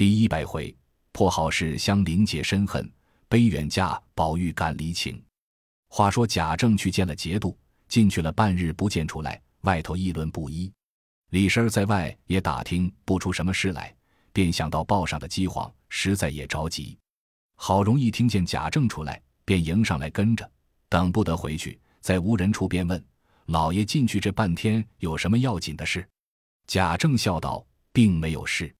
第一百回，破好事相临解深恨，悲远嫁宝玉感离情。话说贾政去见了节度，进去了半日不见出来，外头议论不一。李婶在外也打听不出什么事来，便想到报上的饥荒，实在也着急。好容易听见贾政出来，便迎上来跟着，等不得回去，在无人处便问老爷进去这半天有什么要紧的事。贾政笑道：“并没有事。”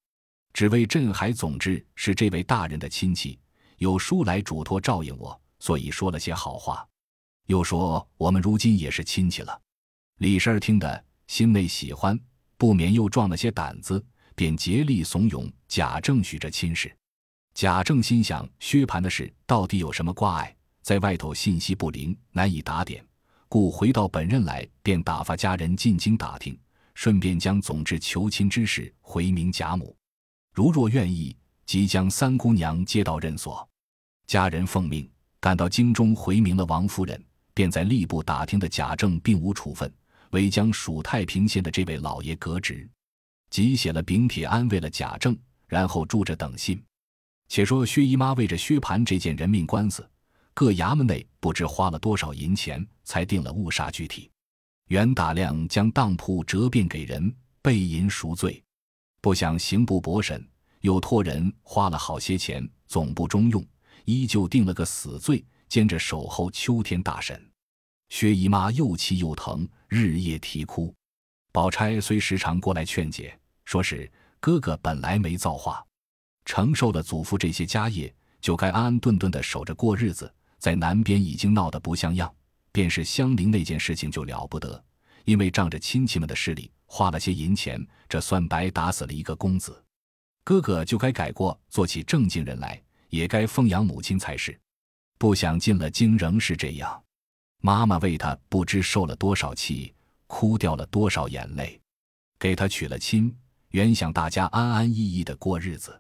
只为镇海总之是这位大人的亲戚，有书来嘱托照应我，所以说了些好话。又说我们如今也是亲戚了。李婶儿听得心内喜欢，不免又壮了些胆子，便竭力怂恿贾政许这亲事。贾政心想薛蟠的事到底有什么挂碍，在外头信息不灵，难以打点，故回到本任来，便打发家人进京打听，顺便将总之求亲之事回明贾母。如若愿意，即将三姑娘接到任所。家人奉命赶到京中，回明了王夫人，便在吏部打听的贾政并无处分，唯将属太平县的这位老爷革职，即写了禀帖安慰了贾政，然后住着等信。且说薛姨妈为着薛蟠这件人命官司，各衙门内不知花了多少银钱，才定了误杀具体。原打量将当铺折变给人，备银赎罪。不想刑部驳审，又托人花了好些钱，总不中用，依旧定了个死罪，兼着守候秋天大审。薛姨妈又气又疼，日夜啼哭。宝钗虽时常过来劝解，说是哥哥本来没造化，承受了祖父这些家业，就该安安顿顿的守着过日子。在南边已经闹得不像样，便是香菱那件事情就了不得，因为仗着亲戚们的势力。花了些银钱，这算白打死了一个公子。哥哥就该改过，做起正经人来，也该奉养母亲才是。不想进了京仍是这样，妈妈为他不知受了多少气，哭掉了多少眼泪。给他娶了亲，原想大家安安逸逸的过日子，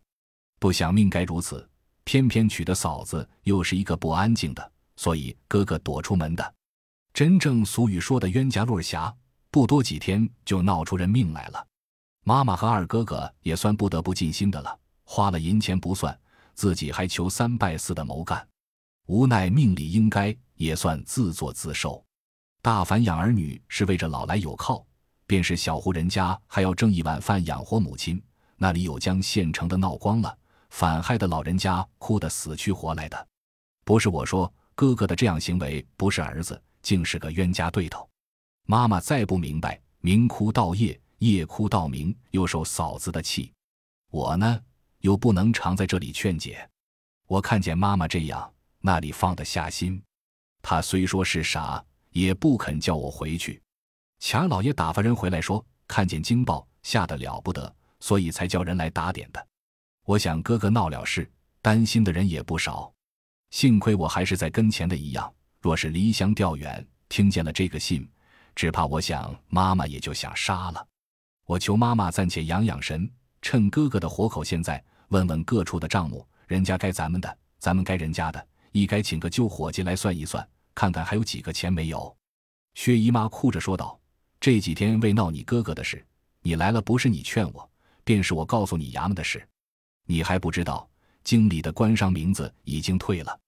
不想命该如此，偏偏娶的嫂子又是一个不安静的，所以哥哥躲出门的。真正俗语说的冤家路狭。不多几天就闹出人命来了，妈妈和二哥哥也算不得不尽心的了。花了银钱不算，自己还求三拜四的谋干，无奈命里应该，也算自作自受。大凡养儿女是为着老来有靠，便是小户人家还要挣一碗饭养活母亲，那里有将现成的闹光了，反害的老人家哭得死去活来的。不是我说，哥哥的这样行为不是儿子，竟是个冤家对头。妈妈再不明白，明哭到夜，夜哭到明，又受嫂子的气。我呢，又不能常在这里劝解。我看见妈妈这样，那里放得下心？她虽说是傻，也不肯叫我回去。钱老爷打发人回来说，看见惊报，吓得了不得，所以才叫人来打点的。我想哥哥闹了事，担心的人也不少。幸亏我还是在跟前的一样，若是离乡调远，听见了这个信。只怕我想妈妈也就想杀了，我求妈妈暂且养养神，趁哥哥的活口现在，问问各处的账目，人家该咱们的，咱们该人家的，一该请个旧伙计来算一算，看看还有几个钱没有。薛姨妈哭着说道：“这几天为闹你哥哥的事，你来了不是你劝我，便是我告诉你衙门的事，你还不知道，经理的官商名字已经退了，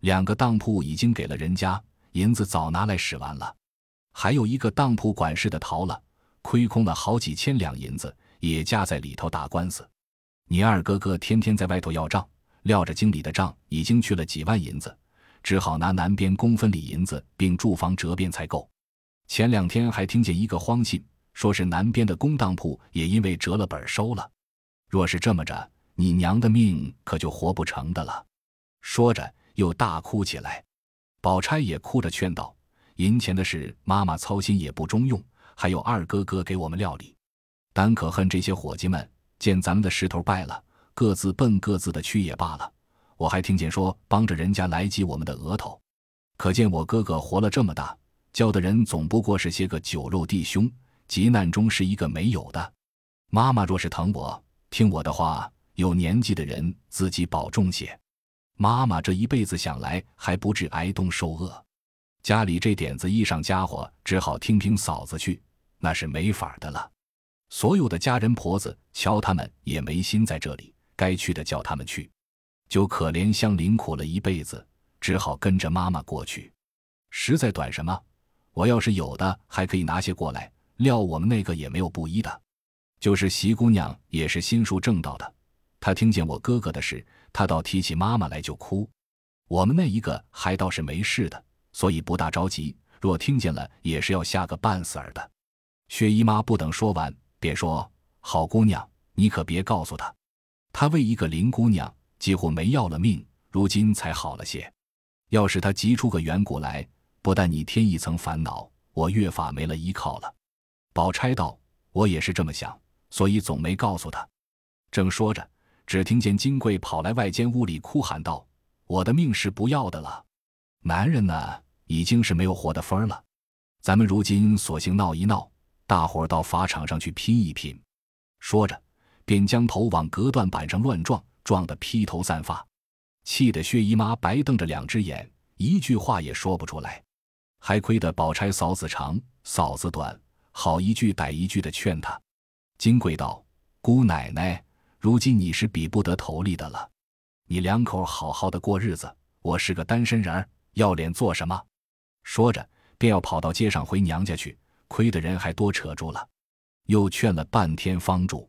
两个当铺已经给了人家，银子早拿来使完了。”还有一个当铺管事的逃了，亏空了好几千两银子，也夹在里头打官司。你二哥哥天天在外头要账，料着经理的账已经去了几万银子，只好拿南边公分里银子并住房折变才够。前两天还听见一个荒信，说是南边的公当铺也因为折了本收了。若是这么着，你娘的命可就活不成的了。说着又大哭起来，宝钗也哭着劝道。银钱的事，妈妈操心也不中用，还有二哥哥给我们料理。单可恨这些伙计们，见咱们的势头败了，各自奔各自的去也罢了。我还听见说帮着人家来挤我们的额头，可见我哥哥活了这么大，交的人总不过是些个酒肉弟兄，急难中是一个没有的。妈妈若是疼我，听我的话，有年纪的人自己保重些。妈妈这一辈子想来还不至挨冻受饿。家里这点子衣裳家伙，只好听凭嫂子去，那是没法的了。所有的家人婆子瞧他们也没心在这里，该去的叫他们去。就可怜香菱苦了一辈子，只好跟着妈妈过去。实在短什么，我要是有的，还可以拿些过来。料我们那个也没有布衣的，就是席姑娘也是心术正道的。她听见我哥哥的事，她倒提起妈妈来就哭。我们那一个还倒是没事的，所以不大着急。若听见了，也是要吓个半死儿的。薛姨妈不等说完，便说：“好姑娘，你可别告诉她，她为一个林姑娘几乎没要了命，如今才好了些。要是她急出个缘故来，不但你添一层烦恼，我越发没了依靠了。”宝钗道：“我也是这么想，所以总没告诉她。”正说着，只听见金贵跑来外间屋里哭喊道：“我的命是不要的了，男人呢？”已经是没有活的分儿了，咱们如今索性闹一闹，大伙儿到法场上去拼一拼。说着，便将头往隔断板上乱撞，撞得披头散发，气得薛姨妈白瞪着两只眼，一句话也说不出来。还亏得宝钗嫂子长，嫂子短，好一句歹一句的劝她。金贵道：“姑奶奶，如今你是比不得头里的了，你两口好好的过日子，我是个单身人儿，要脸做什么？”说着，便要跑到街上回娘家去，亏的人还多扯住了，又劝了半天方住，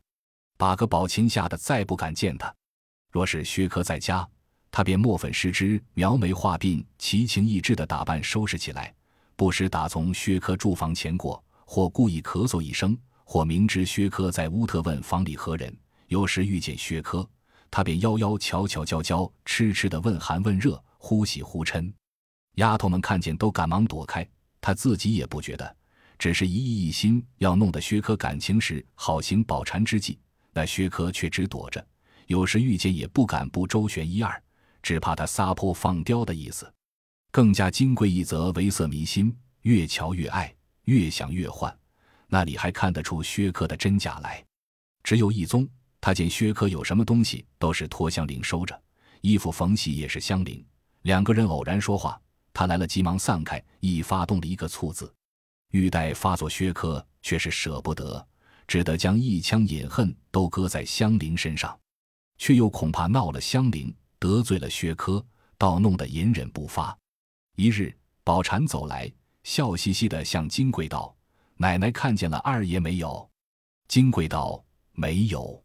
把个宝琴吓得再不敢见他。若是薛科在家，他便墨粉施脂，描眉画鬓，奇情异致的打扮收拾起来，不时打从薛科住房前过，或故意咳嗽一声，或明知薛科在屋特问房里何人，有时遇见薛科，他便夭夭巧巧娇娇痴痴的问寒问热，忽喜忽嗔。丫头们看见都赶忙躲开，她自己也不觉得，只是一意一心要弄得薛科感情时好行保缠之计。那薛科却只躲着，有时遇见也不敢不周旋一二，只怕他撒泼放刁的意思。更加金贵一则为色迷心，越瞧越爱，越想越幻，那里还看得出薛科的真假来？只有一宗，他见薛科有什么东西都是托香菱收着，衣服缝隙也是香菱。两个人偶然说话。他来了，急忙散开，亦发动了一个醋字。欲待发作薛科，却是舍不得，只得将一腔隐恨都搁在香菱身上，却又恐怕闹了香菱，得罪了薛科，倒弄得隐忍不发。一日，宝蟾走来，笑嘻嘻地向金贵道：“奶奶看见了二爷没有？”金贵道：“没有。”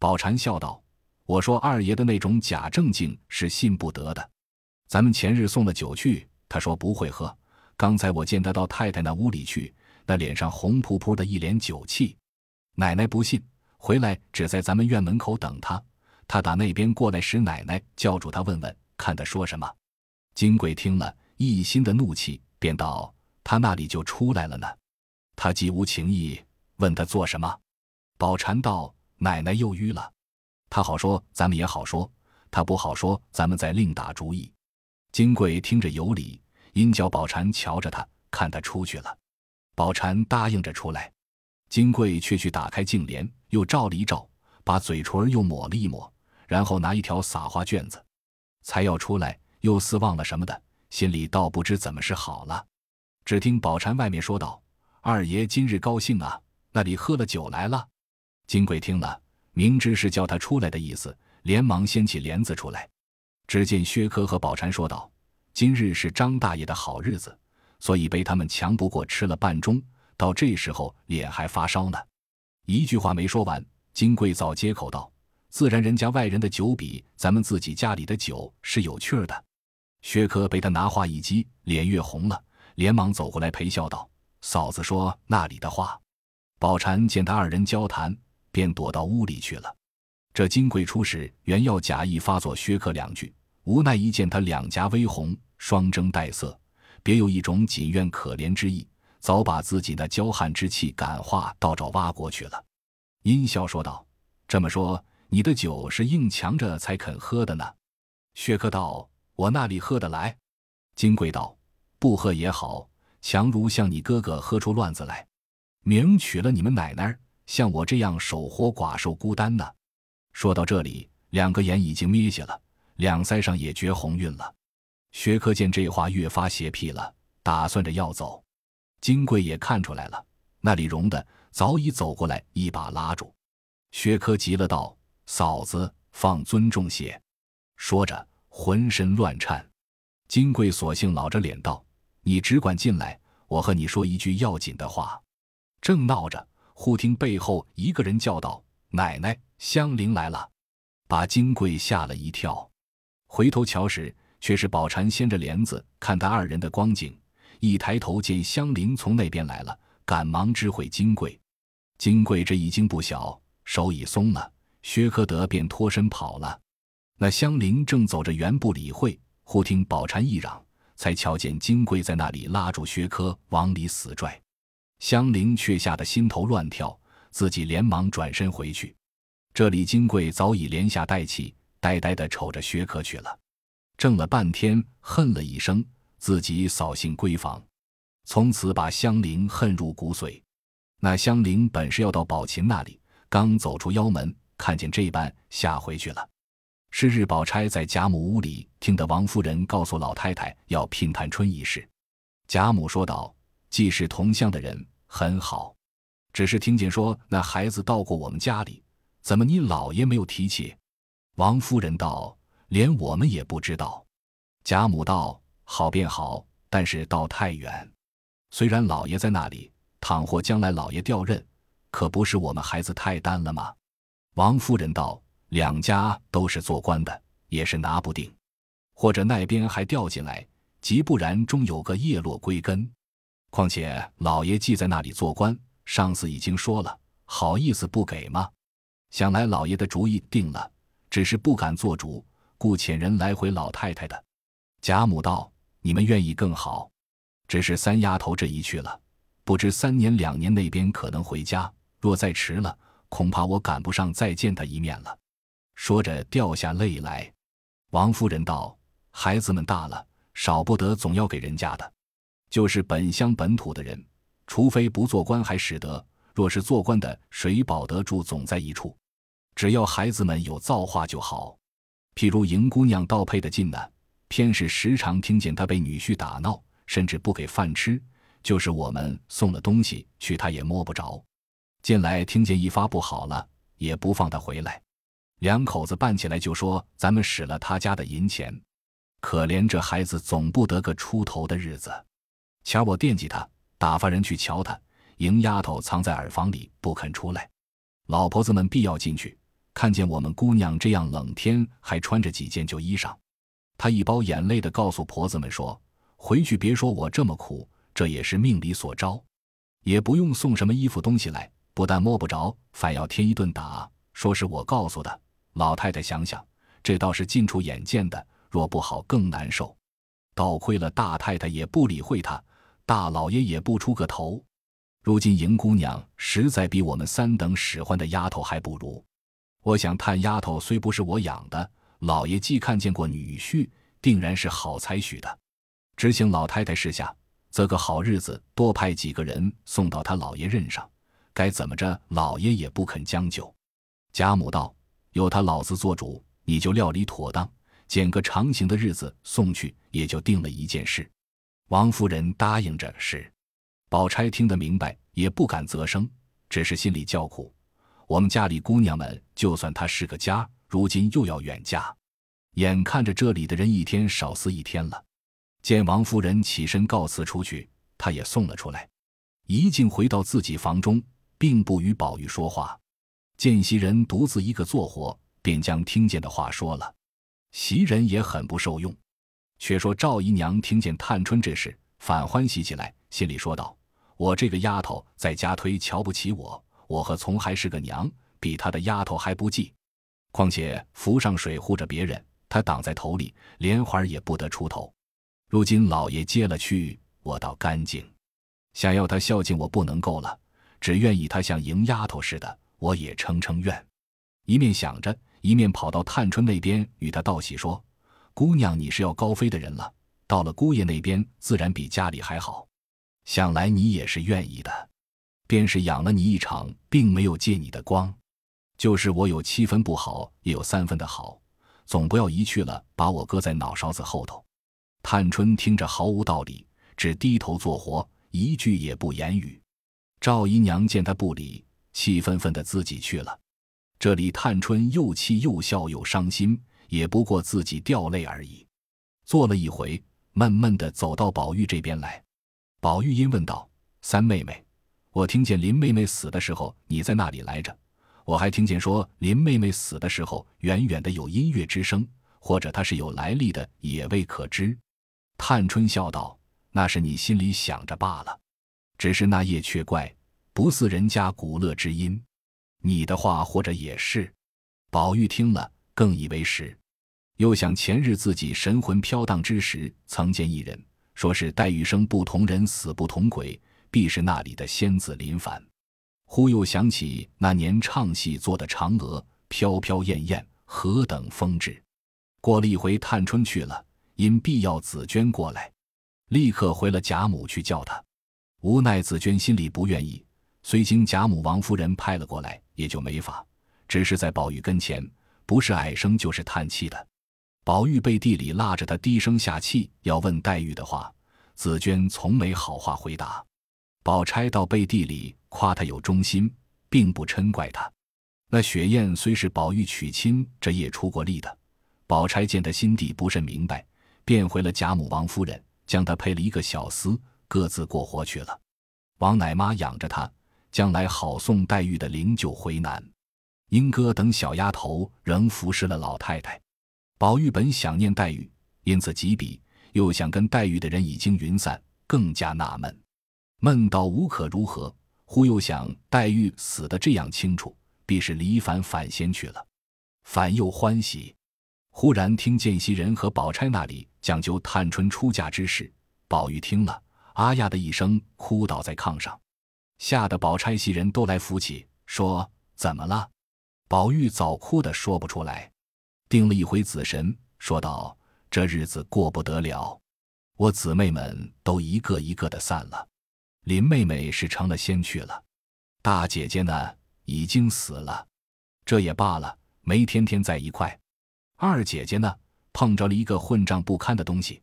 宝蟾笑道：“我说二爷的那种假正经是信不得的。”咱们前日送了酒去，他说不会喝。刚才我见他到太太那屋里去，那脸上红扑扑的，一脸酒气。奶奶不信，回来只在咱们院门口等他。他打那边过来时，奶奶叫住他问问，看他说什么。金贵听了一心的怒气，便道：“他那里就出来了呢。”他既无情意，问他做什么。宝蟾道：“奶奶又淤了。他好说，咱们也好说；他不好说，咱们再另打主意。”金贵听着有理，因叫宝蟾瞧着他，看他出去了。宝蟾答应着出来，金贵却去打开镜帘，又照了一照，把嘴唇又抹了一抹，然后拿一条撒花卷子，才要出来，又似忘了什么的，心里倒不知怎么是好了。只听宝蟾外面说道：“二爷今日高兴啊，那里喝了酒来了。”金贵听了，明知是叫他出来的意思，连忙掀起帘子出来。只见薛科和宝蟾说道：“今日是张大爷的好日子，所以被他们强不过吃了半盅，到这时候脸还发烧呢。”一句话没说完，金贵早接口道：“自然人家外人的酒比咱们自己家里的酒是有趣儿的。”薛科被他拿话一激，脸越红了，连忙走过来陪笑道：“嫂子说那里的话。”宝蟾见他二人交谈，便躲到屋里去了。这金贵出使，原要假意发作薛克两句，无奈一见他两颊微红，双睁带色，别有一种紧怨可怜之意，早把自己那娇悍之气感化到找挖过去了。阴笑说道：“这么说，你的酒是硬强着才肯喝的呢？”薛克道：“我那里喝得来？”金贵道：“不喝也好，强如像你哥哥喝出乱子来，明娶了你们奶奶，像我这样守活寡受孤单呢。”说到这里，两个眼已经眯下了，两腮上也觉红晕了。薛科见这话越发邪僻了，打算着要走。金贵也看出来了，那李荣的早已走过来，一把拉住。薛科急了，道：“嫂子，放尊重些。说着，浑身乱颤。金贵索性老着脸道：“你只管进来，我和你说一句要紧的话。”正闹着，忽听背后一个人叫道：“奶奶，香菱来了！”把金贵吓了一跳。回头瞧时，却是宝蟾掀着帘子看他二人的光景。一抬头见香菱从那边来了，赶忙知会金贵。金贵这一惊不小，手已松了，薛科德便脱身跑了。那香菱正走着，原不理会。忽听宝蟾一嚷，才瞧见金贵在那里拉住薛科往里死拽。香菱却吓得心头乱跳，自己连忙转身回去。这里金贵早已连下带气，呆呆地瞅着薛科去了。怔了半天，恨了一声，自己扫兴闺房，从此把香菱恨入骨髓。那香菱本是要到宝琴那里，刚走出腰门，看见这般，吓回去了。是日，宝钗在贾母屋里听得王夫人告诉老太太要聘探春一事。贾母说道：“既是同乡的人，很好。只是听见说那孩子到过我们家里，怎么你老爷没有提起？”王夫人道：“连我们也不知道。”贾母道：“好便好，但是道太远。虽然老爷在那里，倘或将来老爷调任，可不是我们孩子太单了吗？”王夫人道。两家都是做官的，也是拿不定，或者那边还调进来，即不然终有个叶落归根。况且老爷既在那里做官，上司已经说了，好意思不给吗？想来老爷的主意定了，只是不敢做主，故遣人来回老太太的。贾母道：“你们愿意更好，只是三丫头这一去了，不知三年两年那边可能回家，若再迟了，恐怕我赶不上再见他一面了。”说着掉下泪来，王夫人道：“孩子们大了，少不得总要给人家的。就是本乡本土的人，除非不做官还使得；若是做官的，谁保得住总在一处？只要孩子们有造化就好。譬如迎姑娘倒配的近呢，偏是时常听见她被女婿打闹，甚至不给饭吃。就是我们送了东西去，她也摸不着。近来听见一发不好了，也不放她回来。”两口子办起来就说：“咱们使了他家的银钱，可怜这孩子总不得个出头的日子。前儿我惦记他，打发人去瞧他。迎丫头藏在耳房里不肯出来，老婆子们必要进去，看见我们姑娘这样冷天，还穿着几件旧衣裳。他一包眼泪的告诉婆子们说：回去别说我这么苦，这也是命里所招，也不用送什么衣服东西来，不但摸不着，反要添一顿打，说是我告诉的。”老太太想想，这倒是近处眼见的。若不好，更难受。倒亏了大太太也不理会她，大老爷也不出个头。如今迎姑娘实在比我们三等使唤的丫头还不如。我想，探丫头虽不是我养的，老爷既看见过女婿，定然是好才许的。只请老太太示下，择个好日子，多派几个人送到他老爷任上。该怎么着，老爷也不肯将就。贾母道。有他老子做主，你就料理妥当，拣个长行的日子送去，也就定了一件事。王夫人答应着是。宝钗听得明白，也不敢啧声，只是心里叫苦。我们家里姑娘们，就算她是个家，如今又要远嫁，眼看着这里的人一天少死一天了。见王夫人起身告辞出去，她也送了出来，一进回到自己房中，并不与宝玉说话。见袭人独自一个做活，便将听见的话说了。袭人也很不受用。却说赵姨娘听见探春这事，反欢喜起来，心里说道：“我这个丫头在家推瞧不起我，我和从还是个娘，比她的丫头还不济。况且浮上水护着别人，她挡在头里，连环也不得出头。如今老爷接了去，我倒干净。想要她孝敬我，不能够了，只愿意她像迎丫头似的。”我也称称愿，一面想着，一面跑到探春那边与她道喜说：“姑娘，你是要高飞的人了，到了姑爷那边，自然比家里还好。想来你也是愿意的，便是养了你一场，并没有借你的光。就是我有七分不好，也有三分的好，总不要一去了，把我搁在脑勺子后头。”探春听着毫无道理，只低头做活，一句也不言语。赵姨娘见她不理。气愤愤的自己去了。这里探春又气又笑又伤心，也不过自己掉泪而已。坐了一回，闷闷的走到宝玉这边来。宝玉因问道：“三妹妹，我听见林妹妹死的时候，你在那里来着？我还听见说林妹妹死的时候，远远的有音乐之声，或者她是有来历的，也未可知。”探春笑道：“那是你心里想着罢了，只是那夜却怪，不似人家古乐之音。你的话或者也是。”宝玉听了，更以为是，又想前日自己神魂飘荡之时，曾见一人。说是黛玉生不同人，死不同鬼，必是那里的仙子林凡。忽又想起那年唱戏做的嫦娥，飘飘艳艳，何等风致。过了一回，探春去了，因必要紫娟过来，立刻回了贾母去叫她。无奈紫娟心里不愿意，虽经贾母、王夫人派了过来，也就没法。只是在宝玉跟前，不是矮声就是叹气的。宝玉背地里拉着他低声下气要问黛玉的话，紫娟从没好话回答。宝钗到背地里夸他有忠心，并不嗔怪他。那雪雁虽是宝玉娶亲，这夜出过力的。宝钗见他心地不甚明白，便回了贾母、王夫人，将他配了一个小厮，各自过活去了。王奶妈养着他，将来好送黛玉的灵柩回南。英哥等小丫头仍服侍了老太太。宝玉本想念黛玉，因此几笔，又想跟黛玉的人已经云散，更加纳闷，闷到无可如何。忽又想黛玉死的这样清楚，必是离凡反仙去了，反又欢喜。忽然听见袭人和宝钗那里讲究探春出嫁之事，宝玉听了，啊呀的一声，哭倒在炕上，吓得宝钗、袭人都来扶起，说怎么了？宝玉早哭得说不出来。定了一回子神，说道：“这日子过不得了，我姊妹们都一个一个的散了。林妹妹是成了仙去了，大姐姐呢已经死了，这也罢了，没天天在一块。二姐姐呢碰着了一个混账不堪的东西，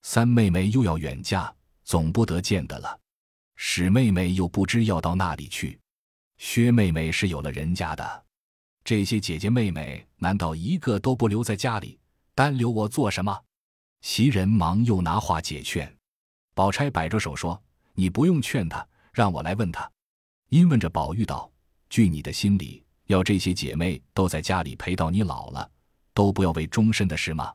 三妹妹又要远嫁，总不得见的了。史妹妹又不知要到那里去，薛妹妹是有了人家的。”这些姐姐妹妹难道一个都不留在家里，单留我做什么？袭人忙又拿话解劝，宝钗摆着手说：“你不用劝他，让我来问他。”因问着宝玉道：“据你的心里，要这些姐妹都在家里陪到你老了，都不要为终身的事吗？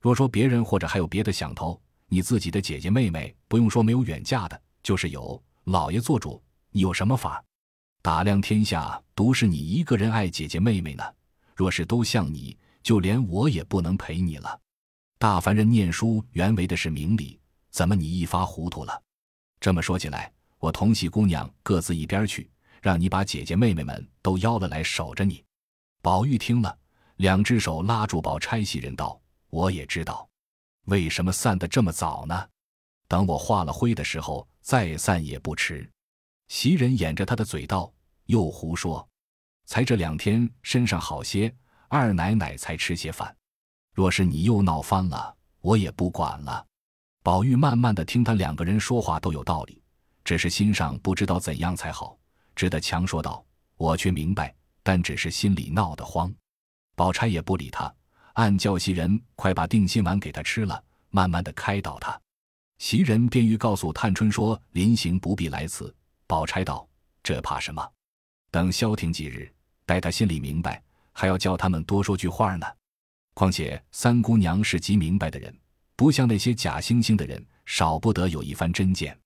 若说别人或者还有别的想头，你自己的姐姐妹妹不用说没有远嫁的，就是有老爷做主，你有什么法？”打量天下，独是你一个人爱姐姐妹妹呢。若是都像你，就连我也不能陪你了。大凡人念书原为的是明理，怎么你一发糊涂了？这么说起来，我同喜姑娘各自一边去，让你把姐姐妹妹们都邀了来守着你。宝玉听了，两只手拉住宝钗袭人道：“我也知道，为什么散得这么早呢？等我化了灰的时候再散也不迟。”袭人掩着他的嘴道：“又胡说！才这两天身上好些，二奶奶才吃些饭。若是你又闹翻了，我也不管了。”宝玉慢慢的听他两个人说话都有道理，只是心上不知道怎样才好，只得强说道：“我却明白，但只是心里闹得慌。”宝钗也不理他，暗叫袭人快把定心丸给他吃了，慢慢的开导他。袭人便欲告诉探春说：“临行不必来此。”宝钗道：“这怕什么？等消停几日，待他心里明白，还要叫他们多说句话呢。况且三姑娘是极明白的人，不像那些假惺惺的人，少不得有一番真见。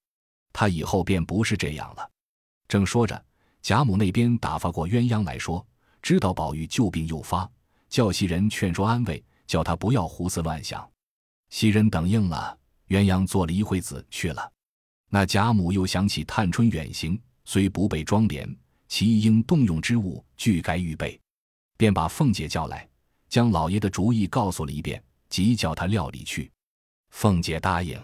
他以后便不是这样了。”正说着，贾母那边打发过鸳鸯来说，知道宝玉旧病又发，叫袭人劝说安慰，叫他不要胡思乱想。袭人等应了，鸳鸯坐了一会子去了。那贾母又想起探春远行，虽不备妆奁，其应动用之物俱该预备，便把凤姐叫来，将老爷的主意告诉了一遍，即叫他料理去。凤姐答应。